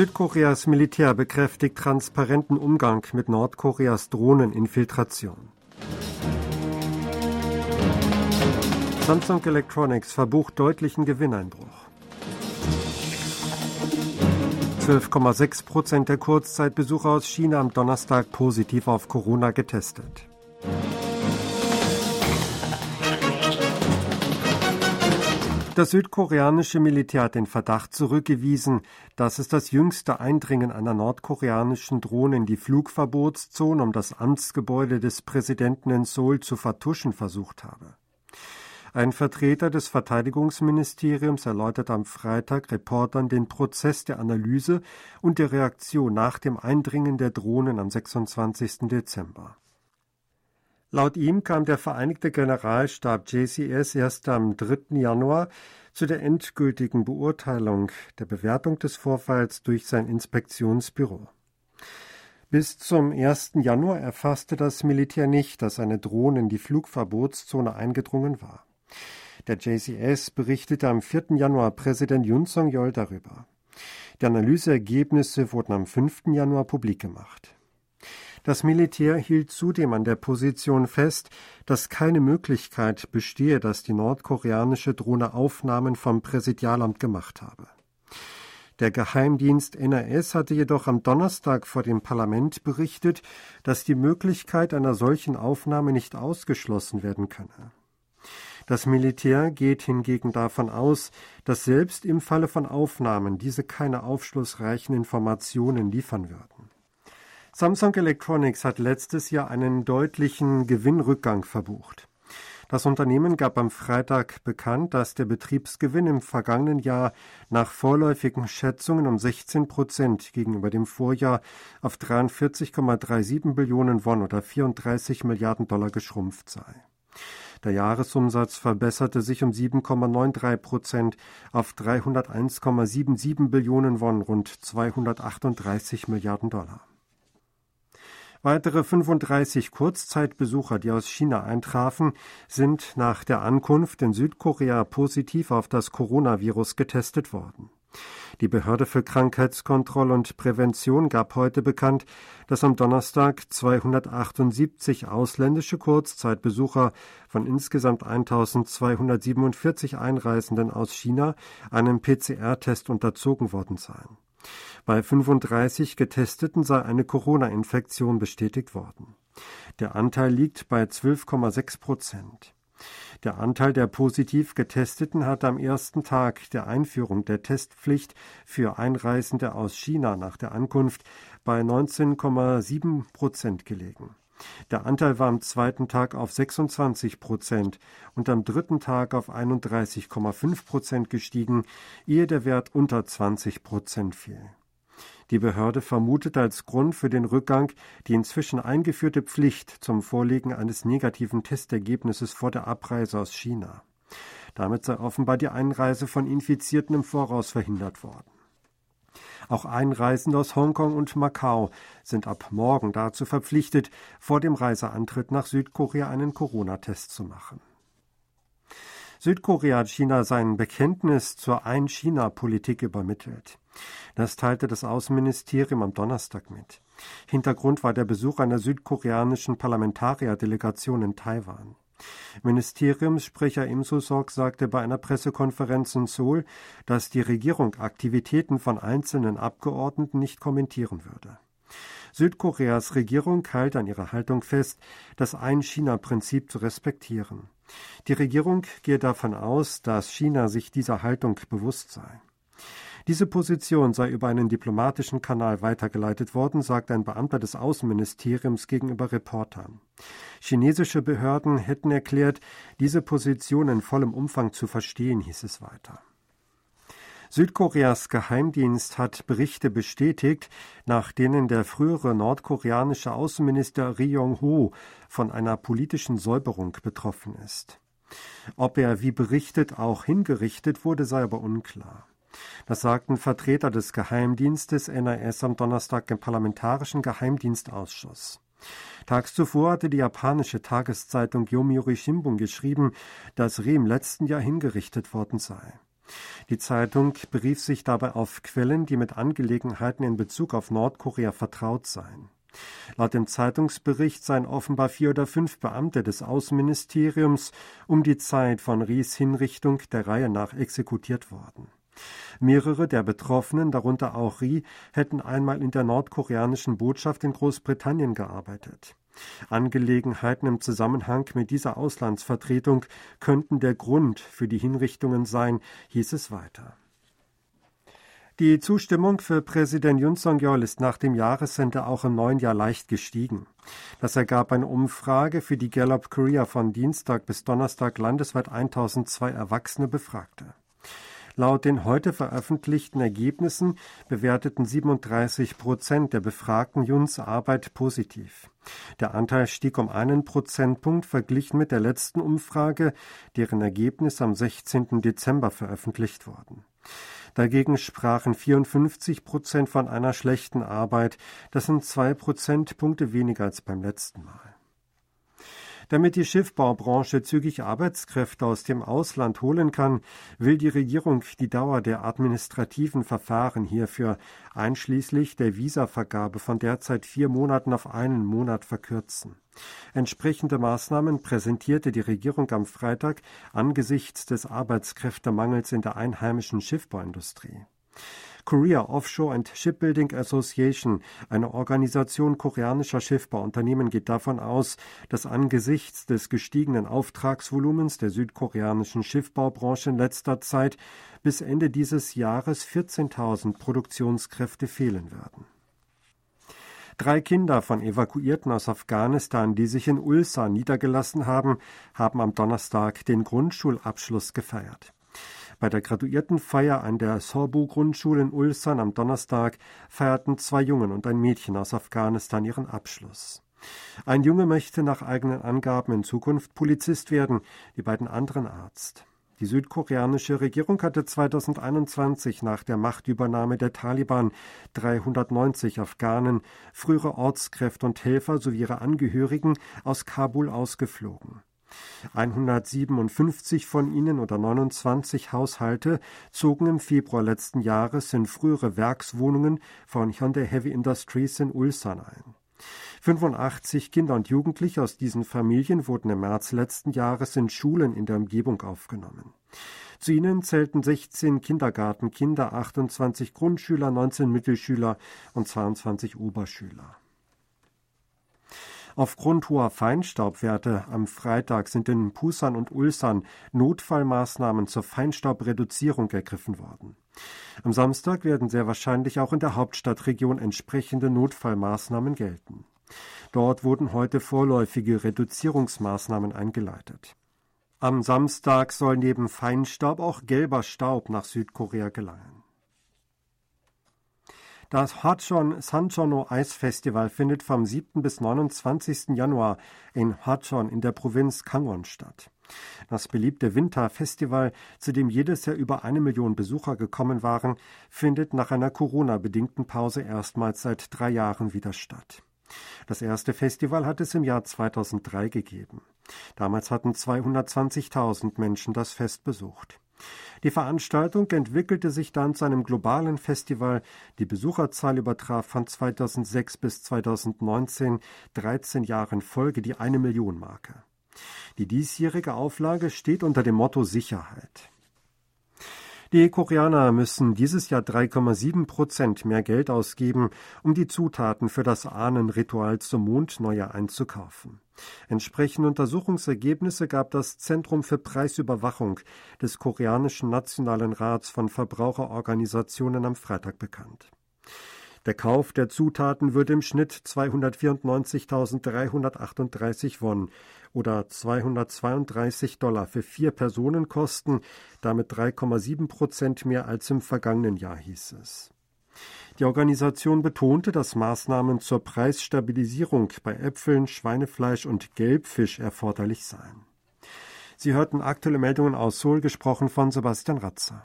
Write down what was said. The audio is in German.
Südkoreas Militär bekräftigt transparenten Umgang mit Nordkoreas Drohneninfiltration. Samsung Electronics verbucht deutlichen Gewinneinbruch. 12,6 Prozent der Kurzzeitbesucher aus China am Donnerstag positiv auf Corona getestet. Das südkoreanische Militär hat den Verdacht zurückgewiesen, dass es das jüngste Eindringen einer nordkoreanischen Drohne in die Flugverbotszone um das Amtsgebäude des Präsidenten in Seoul zu vertuschen versucht habe. Ein Vertreter des Verteidigungsministeriums erläutert am Freitag Reportern den Prozess der Analyse und der Reaktion nach dem Eindringen der Drohnen am 26. Dezember. Laut ihm kam der Vereinigte Generalstab JCS erst am 3. Januar zu der endgültigen Beurteilung der Bewertung des Vorfalls durch sein Inspektionsbüro. Bis zum 1. Januar erfasste das Militär nicht, dass eine Drohne in die Flugverbotszone eingedrungen war. Der JCS berichtete am 4. Januar Präsident Yun Song-yeol darüber. Die Analyseergebnisse wurden am 5. Januar publik gemacht. Das Militär hielt zudem an der Position fest, dass keine Möglichkeit bestehe, dass die nordkoreanische Drohne Aufnahmen vom Präsidialamt gemacht habe. Der Geheimdienst NRS hatte jedoch am Donnerstag vor dem Parlament berichtet, dass die Möglichkeit einer solchen Aufnahme nicht ausgeschlossen werden könne. Das Militär geht hingegen davon aus, dass selbst im Falle von Aufnahmen diese keine aufschlussreichen Informationen liefern würden. Samsung Electronics hat letztes Jahr einen deutlichen Gewinnrückgang verbucht. Das Unternehmen gab am Freitag bekannt, dass der Betriebsgewinn im vergangenen Jahr nach vorläufigen Schätzungen um 16 Prozent gegenüber dem Vorjahr auf 43,37 Billionen Won oder 34 Milliarden Dollar geschrumpft sei. Der Jahresumsatz verbesserte sich um 7,93 Prozent auf 301,77 Billionen Won, rund 238 Milliarden Dollar. Weitere 35 Kurzzeitbesucher, die aus China eintrafen, sind nach der Ankunft in Südkorea positiv auf das Coronavirus getestet worden. Die Behörde für Krankheitskontrolle und Prävention gab heute bekannt, dass am Donnerstag 278 ausländische Kurzzeitbesucher von insgesamt 1247 Einreisenden aus China einem PCR-Test unterzogen worden seien. Bei 35 Getesteten sei eine Corona-Infektion bestätigt worden. Der Anteil liegt bei 12,6 Prozent. Der Anteil der positiv Getesteten hat am ersten Tag der Einführung der Testpflicht für Einreisende aus China nach der Ankunft bei 19,7 Prozent gelegen. Der Anteil war am zweiten Tag auf 26 Prozent und am dritten Tag auf 31,5 Prozent gestiegen, ehe der Wert unter 20 Prozent fiel. Die Behörde vermutet als Grund für den Rückgang die inzwischen eingeführte Pflicht zum Vorlegen eines negativen Testergebnisses vor der Abreise aus China. Damit sei offenbar die Einreise von Infizierten im Voraus verhindert worden. Auch Einreisende aus Hongkong und Macau sind ab morgen dazu verpflichtet, vor dem Reiseantritt nach Südkorea einen Corona-Test zu machen. Südkorea hat China sein Bekenntnis zur Ein-China-Politik übermittelt. Das teilte das Außenministerium am Donnerstag mit. Hintergrund war der Besuch einer südkoreanischen Parlamentarierdelegation in Taiwan. Ministeriumssprecher Im Susok sagte bei einer Pressekonferenz in Seoul, dass die Regierung Aktivitäten von einzelnen Abgeordneten nicht kommentieren würde. Südkoreas Regierung hält an ihrer Haltung fest, das Ein-China-Prinzip zu respektieren. Die Regierung gehe davon aus, dass China sich dieser Haltung bewusst sei. Diese Position sei über einen diplomatischen Kanal weitergeleitet worden, sagt ein Beamter des Außenministeriums gegenüber Reportern. Chinesische Behörden hätten erklärt, diese Position in vollem Umfang zu verstehen, hieß es weiter. Südkoreas Geheimdienst hat Berichte bestätigt, nach denen der frühere nordkoreanische Außenminister Ri Yong-ho von einer politischen Säuberung betroffen ist. Ob er wie berichtet auch hingerichtet wurde, sei aber unklar. Das sagten Vertreter des Geheimdienstes NAS am Donnerstag im Parlamentarischen Geheimdienstausschuss. Tags zuvor hatte die japanische Tageszeitung Yomiuri Shimbun geschrieben, dass Ri im letzten Jahr hingerichtet worden sei. Die Zeitung berief sich dabei auf Quellen, die mit Angelegenheiten in Bezug auf Nordkorea vertraut seien. Laut dem Zeitungsbericht seien offenbar vier oder fünf Beamte des Außenministeriums um die Zeit von Ries Hinrichtung der Reihe nach exekutiert worden. Mehrere der Betroffenen, darunter auch Ri, hätten einmal in der nordkoreanischen Botschaft in Großbritannien gearbeitet. Angelegenheiten im Zusammenhang mit dieser Auslandsvertretung könnten der Grund für die Hinrichtungen sein, hieß es weiter. Die Zustimmung für Präsident Yoon Song-yeol ist nach dem Jahresende auch im neuen Jahr leicht gestiegen. Das ergab eine Umfrage für die Gallup Korea von Dienstag bis Donnerstag landesweit 1002 Erwachsene Befragte. Laut den heute veröffentlichten Ergebnissen bewerteten 37 Prozent der Befragten Juns Arbeit positiv. Der Anteil stieg um einen Prozentpunkt verglichen mit der letzten Umfrage, deren Ergebnis am 16. Dezember veröffentlicht wurden. Dagegen sprachen 54 Prozent von einer schlechten Arbeit. Das sind zwei Prozentpunkte weniger als beim letzten Mal. Damit die Schiffbaubranche zügig Arbeitskräfte aus dem Ausland holen kann, will die Regierung die Dauer der administrativen Verfahren hierfür einschließlich der Visavergabe von derzeit vier Monaten auf einen Monat verkürzen. Entsprechende Maßnahmen präsentierte die Regierung am Freitag angesichts des Arbeitskräftemangels in der einheimischen Schiffbauindustrie. Korea Offshore and Shipbuilding Association, eine Organisation koreanischer Schiffbauunternehmen, geht davon aus, dass angesichts des gestiegenen Auftragsvolumens der südkoreanischen Schiffbaubranche in letzter Zeit bis Ende dieses Jahres 14.000 Produktionskräfte fehlen werden. Drei Kinder von Evakuierten aus Afghanistan, die sich in Ulsan niedergelassen haben, haben am Donnerstag den Grundschulabschluss gefeiert. Bei der Graduiertenfeier an der Sorbu-Grundschule in Ulsan am Donnerstag feierten zwei Jungen und ein Mädchen aus Afghanistan ihren Abschluss. Ein Junge möchte nach eigenen Angaben in Zukunft Polizist werden, die beiden anderen Arzt. Die südkoreanische Regierung hatte 2021 nach der Machtübernahme der Taliban 390 Afghanen, frühere Ortskräfte und Helfer sowie ihre Angehörigen aus Kabul ausgeflogen. 157 von ihnen oder 29 Haushalte zogen im Februar letzten Jahres in frühere Werkswohnungen von Hyundai Heavy Industries in Ulsan ein. 85 Kinder und Jugendliche aus diesen Familien wurden im März letzten Jahres in Schulen in der Umgebung aufgenommen. Zu ihnen zählten 16 Kindergartenkinder, 28 Grundschüler, 19 Mittelschüler und 22 Oberschüler. Aufgrund hoher Feinstaubwerte am Freitag sind in Pusan und Ulsan Notfallmaßnahmen zur Feinstaubreduzierung ergriffen worden. Am Samstag werden sehr wahrscheinlich auch in der Hauptstadtregion entsprechende Notfallmaßnahmen gelten. Dort wurden heute vorläufige Reduzierungsmaßnahmen eingeleitet. Am Samstag soll neben Feinstaub auch gelber Staub nach Südkorea gelangen. Das Hachon Sanchono Eisfestival findet vom 7. bis 29. Januar in Hachon in der Provinz Kangwon statt. Das beliebte Winterfestival, zu dem jedes Jahr über eine Million Besucher gekommen waren, findet nach einer Corona-bedingten Pause erstmals seit drei Jahren wieder statt. Das erste Festival hat es im Jahr 2003 gegeben. Damals hatten 220.000 Menschen das Fest besucht. Die Veranstaltung entwickelte sich dann zu einem globalen Festival. Die Besucherzahl übertraf von 2006 bis 2019 13 Jahre in Folge die eine Million Marke. Die diesjährige Auflage steht unter dem Motto Sicherheit. Die Koreaner müssen dieses Jahr 3,7 Prozent mehr Geld ausgeben, um die Zutaten für das Ahnenritual zum Mondneujahr einzukaufen. Entsprechende Untersuchungsergebnisse gab das Zentrum für Preisüberwachung des koreanischen Nationalen Rats von Verbraucherorganisationen am Freitag bekannt. Der Kauf der Zutaten würde im Schnitt 294.338 Won oder 232 Dollar für vier Personen kosten, damit 3,7 Prozent mehr als im vergangenen Jahr hieß es. Die Organisation betonte, dass Maßnahmen zur Preisstabilisierung bei Äpfeln, Schweinefleisch und Gelbfisch erforderlich seien. Sie hörten aktuelle Meldungen aus Seoul, gesprochen von Sebastian Ratzer.